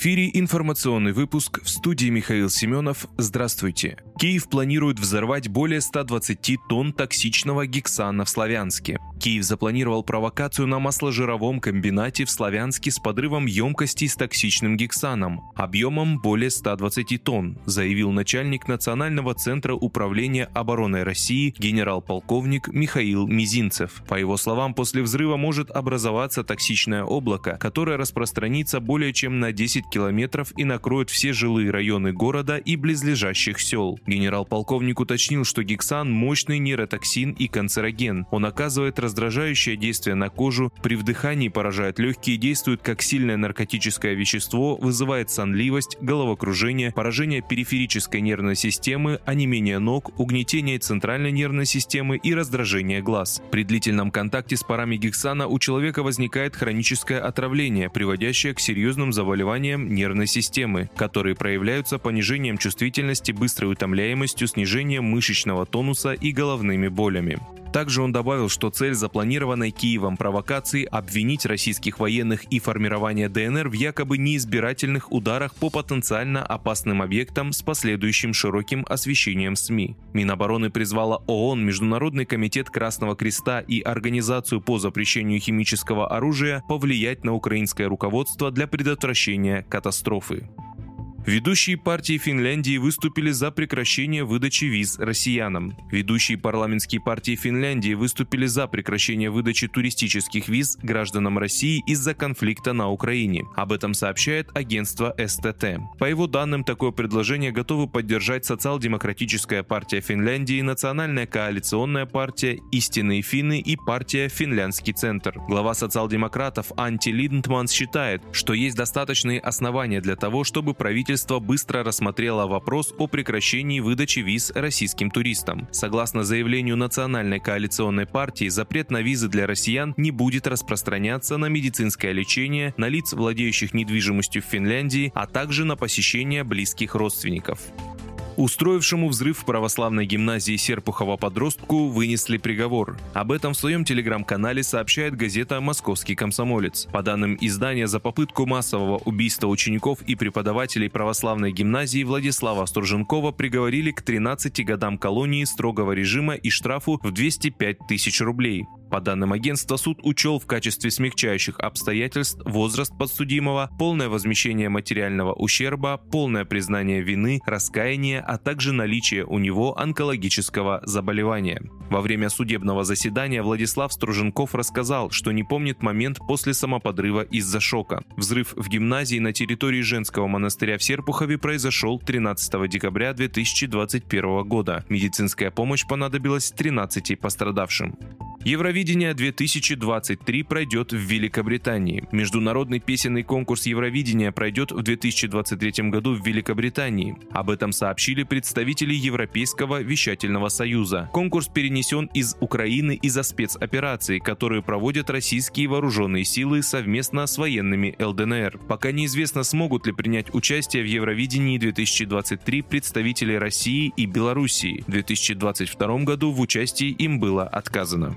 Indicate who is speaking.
Speaker 1: Эфире информационный выпуск в студии Михаил Семенов. Здравствуйте. Киев планирует взорвать более 120 тонн токсичного гексана в Славянске. Киев запланировал провокацию на масложировом комбинате в Славянске с подрывом емкостей с токсичным гексаном, объемом более 120 тонн, заявил начальник Национального центра управления обороной России генерал-полковник Михаил Мизинцев. По его словам, после взрыва может образоваться токсичное облако, которое распространится более чем на 10 километров и накроет все жилые районы города и близлежащих сел. Генерал-полковник уточнил, что гексан – мощный нейротоксин и канцероген. Он оказывает раздражающее действие на кожу, при вдыхании поражает легкие, действует как сильное наркотическое вещество, вызывает сонливость, головокружение, поражение периферической нервной системы, онемение ног, угнетение центральной нервной системы и раздражение глаз. При длительном контакте с парами гексана у человека возникает хроническое отравление, приводящее к серьезным заболеваниям нервной системы, которые проявляются понижением чувствительности, быстрой утомляемостью, снижением мышечного тонуса и головными болями. Также он добавил, что цель запланированной Киевом провокации – обвинить российских военных и формирование ДНР в якобы неизбирательных ударах по потенциально опасным объектам с последующим широким освещением СМИ. Минобороны призвала ООН, Международный комитет Красного Креста и Организацию по запрещению химического оружия повлиять на украинское руководство для предотвращения катастрофы. Ведущие партии Финляндии выступили за прекращение выдачи виз россиянам. Ведущие парламентские партии Финляндии выступили за прекращение выдачи туристических виз гражданам России из-за конфликта на Украине. Об этом сообщает агентство СТТ. По его данным, такое предложение готовы поддержать Социал-демократическая партия Финляндии, Национальная коалиционная партия, Истинные финны и партия Финляндский центр. Глава социал-демократов Анти Линдман считает, что есть достаточные основания для того, чтобы правительство правительство быстро рассмотрело вопрос о прекращении выдачи виз российским туристам. Согласно заявлению Национальной коалиционной партии, запрет на визы для россиян не будет распространяться на медицинское лечение, на лиц, владеющих недвижимостью в Финляндии, а также на посещение близких родственников. Устроившему взрыв в православной гимназии Серпухова подростку вынесли приговор. Об этом в своем телеграм-канале сообщает газета «Московский комсомолец». По данным издания, за попытку массового убийства учеников и преподавателей православной гимназии Владислава Сторженкова приговорили к 13 годам колонии строгого режима и штрафу в 205 тысяч рублей. По данным агентства, суд учел в качестве смягчающих обстоятельств возраст подсудимого, полное возмещение материального ущерба, полное признание вины, раскаяние, а также наличие у него онкологического заболевания. Во время судебного заседания Владислав Струженков рассказал, что не помнит момент после самоподрыва из-за шока. Взрыв в гимназии на территории женского монастыря в Серпухове произошел 13 декабря 2021 года. Медицинская помощь понадобилась 13 пострадавшим. Евровидение 2023 пройдет в Великобритании. Международный песенный конкурс Евровидения пройдет в 2023 году в Великобритании. Об этом сообщили представители Европейского вещательного союза. Конкурс перенесен из Украины из-за спецопераций, которые проводят российские вооруженные силы совместно с военными ЛДНР. Пока неизвестно, смогут ли принять участие в Евровидении 2023 представители России и Белоруссии. В 2022 году в участии им было отказано.